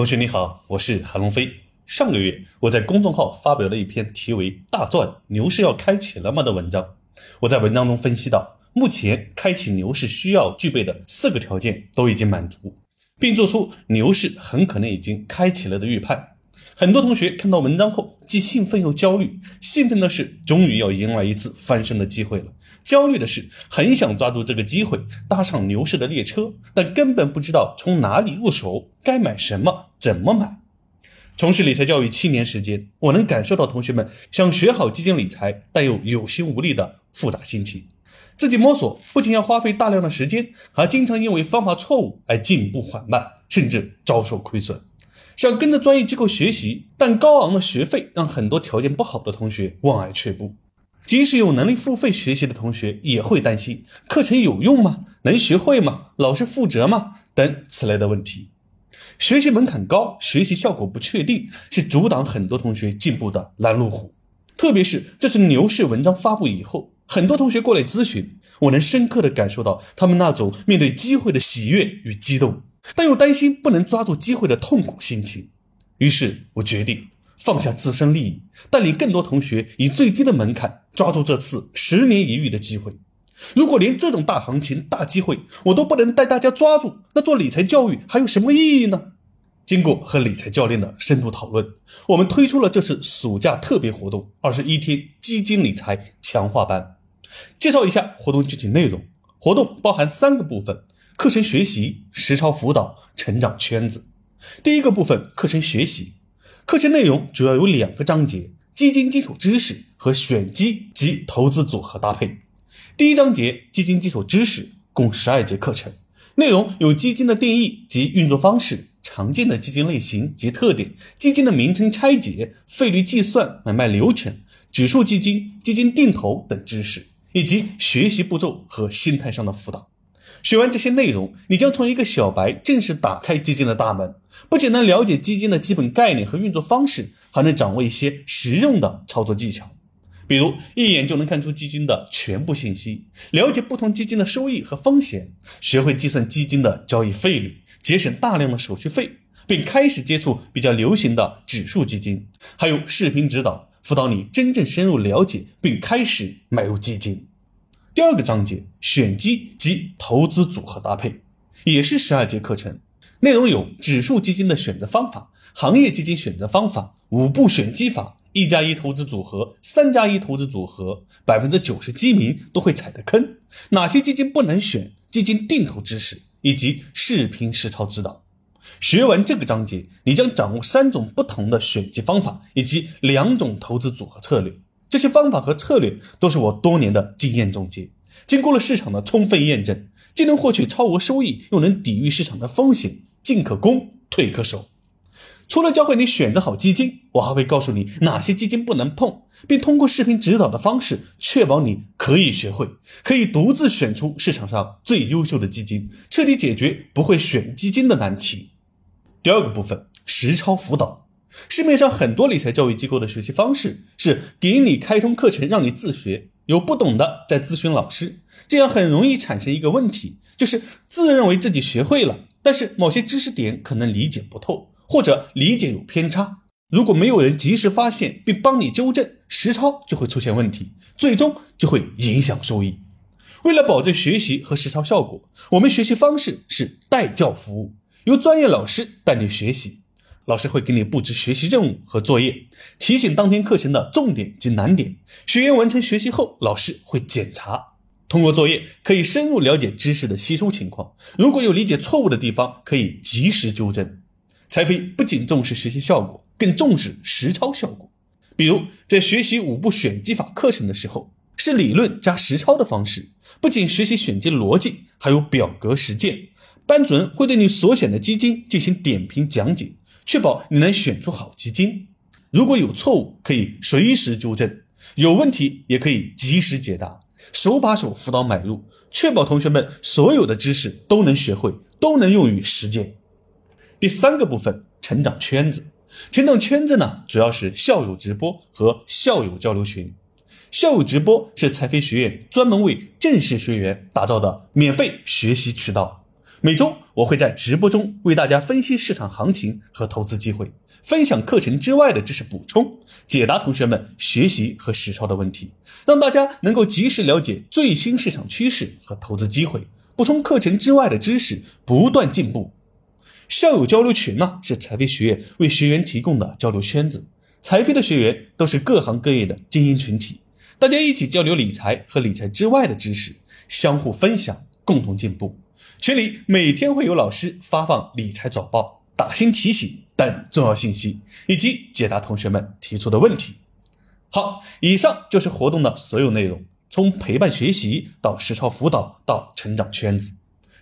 同学你好，我是韩龙飞。上个月我在公众号发表了一篇题为《大赚牛市要开启了吗》的文章。我在文章中分析到，目前开启牛市需要具备的四个条件都已经满足，并做出牛市很可能已经开启了的预判。很多同学看到文章后，既兴奋又焦虑。兴奋的是，终于要迎来一次翻身的机会了；焦虑的是，很想抓住这个机会，搭上牛市的列车，但根本不知道从哪里入手，该买什么，怎么买。从事理财教育七年时间，我能感受到同学们想学好基金理财，但又有心无力的复杂心情。自己摸索，不仅要花费大量的时间，还经常因为方法错误而进步缓慢，甚至遭受亏损。想跟着专业机构学习，但高昂的学费让很多条件不好的同学望而却步。即使有能力付费学习的同学，也会担心课程有用吗？能学会吗？老师负责吗？等此类的问题。学习门槛高，学习效果不确定，是阻挡很多同学进步的拦路虎。特别是这次牛市文章发布以后，很多同学过来咨询，我能深刻的感受到他们那种面对机会的喜悦与激动。但又担心不能抓住机会的痛苦心情，于是我决定放下自身利益，带领更多同学以最低的门槛抓住这次十年一遇的机会。如果连这种大行情、大机会我都不能带大家抓住，那做理财教育还有什么意义呢？经过和理财教练的深度讨论，我们推出了这次暑假特别活动——二十一天基金理财强化班。介绍一下活动具体内容：活动包含三个部分。课程学习、实操辅导、成长圈子。第一个部分，课程学习。课程内容主要有两个章节：基金基础知识和选基及投资组合搭配。第一章节基金基础知识共十二节课程，内容有基金的定义及运作方式、常见的基金类型及特点、基金的名称拆解、费率计算、买卖流程、指数基金、基金定投等知识，以及学习步骤和心态上的辅导。学完这些内容，你将从一个小白正式打开基金的大门，不仅能了解基金的基本概念和运作方式，还能掌握一些实用的操作技巧，比如一眼就能看出基金的全部信息，了解不同基金的收益和风险，学会计算基金的交易费率，节省大量的手续费，并开始接触比较流行的指数基金，还有视频指导辅导你真正深入了解并开始买入基金。第二个章节选基及投资组合搭配，也是十二节课程，内容有指数基金的选择方法、行业基金选择方法、五步选基法、一加一投资组合、三加一投资组合，百分之九十基民都会踩的坑，哪些基金不能选，基金定投知识以及视频实操指导。学完这个章节，你将掌握三种不同的选基方法以及两种投资组合策略。这些方法和策略都是我多年的经验总结，经过了市场的充分验证，既能获取超额收益，又能抵御市场的风险，进可攻，退可守。除了教会你选择好基金，我还会告诉你哪些基金不能碰，并通过视频指导的方式，确保你可以学会，可以独自选出市场上最优秀的基金，彻底解决不会选基金的难题。第二个部分，实操辅导。市面上很多理财教育机构的学习方式是给你开通课程让你自学，有不懂的再咨询老师，这样很容易产生一个问题，就是自认为自己学会了，但是某些知识点可能理解不透，或者理解有偏差。如果没有人及时发现并帮你纠正，实操就会出现问题，最终就会影响收益。为了保证学习和实操效果，我们学习方式是代教服务，由专业老师带你学习。老师会给你布置学习任务和作业，提醒当天课程的重点及难点。学员完成学习后，老师会检查。通过作业可以深入了解知识的吸收情况，如果有理解错误的地方，可以及时纠正。财飞不仅重视学习效果，更重视实操效果。比如在学习五步选基法课程的时候，是理论加实操的方式，不仅学习选基逻辑，还有表格实践。班主任会对你所选的基金进行点评讲解。确保你能选出好基金，如果有错误可以随时纠正，有问题也可以及时解答，手把手辅导买入，确保同学们所有的知识都能学会，都能用于实践。第三个部分，成长圈子，成长圈子呢，主要是校友直播和校友交流群。校友直播是财飞学院专门为正式学员打造的免费学习渠道。每周我会在直播中为大家分析市场行情和投资机会，分享课程之外的知识补充，解答同学们学习和实操的问题，让大家能够及时了解最新市场趋势和投资机会，补充课程之外的知识，不断进步。校友交流群呢，是财飞学院为学员提供的交流圈子，财飞的学员都是各行各业的精英群体，大家一起交流理财和理财之外的知识，相互分享，共同进步。群里每天会有老师发放理财早报、打新提醒等重要信息，以及解答同学们提出的问题。好，以上就是活动的所有内容，从陪伴学习到实操辅导到成长圈子。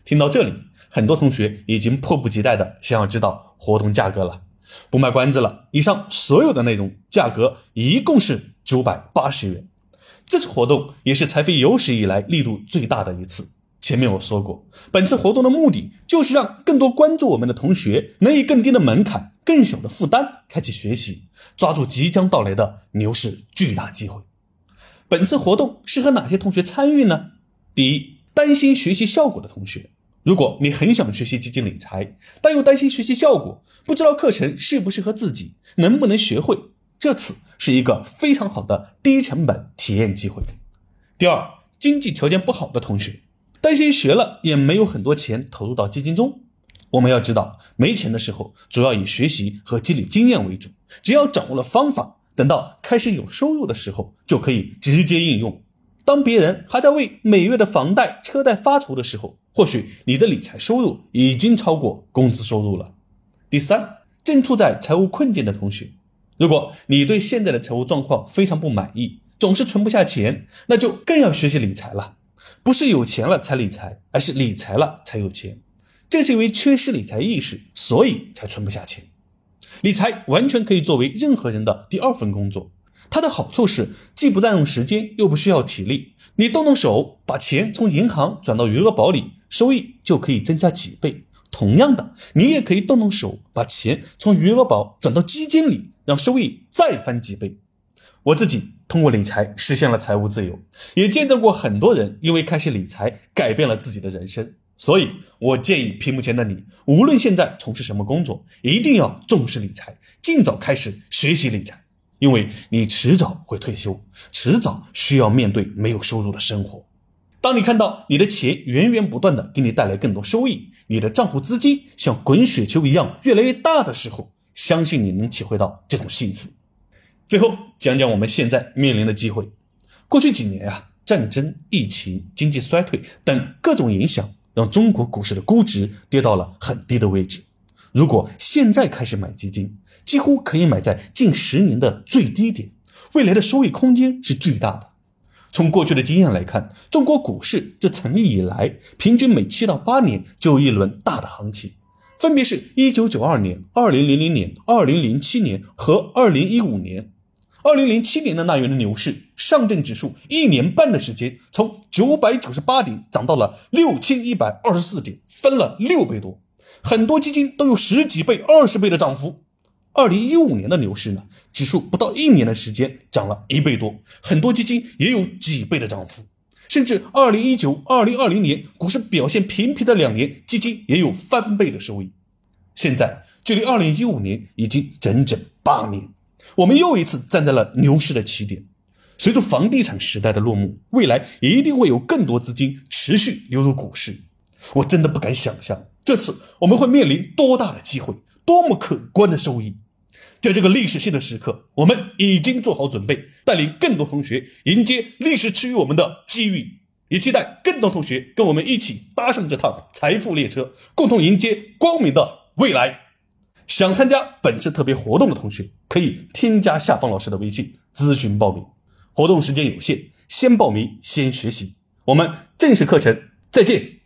听到这里，很多同学已经迫不及待的想要知道活动价格了。不卖关子了，以上所有的内容价格一共是九百八十元。这次活动也是财飞有史以来力度最大的一次。前面我说过，本次活动的目的就是让更多关注我们的同学能以更低的门槛、更小的负担开启学习，抓住即将到来的牛市巨大机会。本次活动适合哪些同学参与呢？第一，担心学习效果的同学，如果你很想学习基金理财，但又担心学习效果，不知道课程适不适合自己，能不能学会，这次是一个非常好的低成本体验机会。第二，经济条件不好的同学。担心学了也没有很多钱投入到基金中。我们要知道，没钱的时候主要以学习和积累经验为主。只要掌握了方法，等到开始有收入的时候，就可以直接应用。当别人还在为每月的房贷、车贷发愁的时候，或许你的理财收入已经超过工资收入了。第三，正处在财务困境的同学，如果你对现在的财务状况非常不满意，总是存不下钱，那就更要学习理财了。不是有钱了才理财，而是理财了才有钱。正是因为缺失理财意识，所以才存不下钱。理财完全可以作为任何人的第二份工作。它的好处是既不占用时间，又不需要体力。你动动手，把钱从银行转到余额宝里，收益就可以增加几倍。同样的，你也可以动动手，把钱从余额宝转到基金里，让收益再翻几倍。我自己通过理财实现了财务自由，也见证过很多人因为开始理财改变了自己的人生。所以，我建议屏幕前的你，无论现在从事什么工作，一定要重视理财，尽早开始学习理财，因为你迟早会退休，迟早需要面对没有收入的生活。当你看到你的钱源源不断的给你带来更多收益，你的账户资金像滚雪球一样越来越大的时候，相信你能体会到这种幸福。最后讲讲我们现在面临的机会。过去几年啊，战争、疫情、经济衰退等各种影响，让中国股市的估值跌到了很低的位置。如果现在开始买基金，几乎可以买在近十年的最低点，未来的收益空间是巨大的。从过去的经验来看，中国股市自成立以来，平均每七到八年就有一轮大的行情。分别是一九九二年、二零零零年、二零零七年和二零一五年。二零零七年的那一轮牛市，上证指数一年半的时间，从九百九十八点涨到了六千一百二十四点，翻了六倍多。很多基金都有十几倍、二十倍的涨幅。二零一五年的牛市呢，指数不到一年的时间涨了一倍多，很多基金也有几倍的涨幅。甚至二零一九、二零二零年股市表现平平的两年，基金也有翻倍的收益。现在距离二零一五年已经整整八年。我们又一次站在了牛市的起点。随着房地产时代的落幕，未来一定会有更多资金持续流入股市。我真的不敢想象，这次我们会面临多大的机会，多么可观的收益。在这个历史性的时刻，我们已经做好准备，带领更多同学迎接历史赐予我们的机遇。也期待更多同学跟我们一起搭上这趟财富列车，共同迎接光明的未来。想参加本次特别活动的同学，可以添加下方老师的微信咨询报名。活动时间有限，先报名先学习。我们正式课程再见。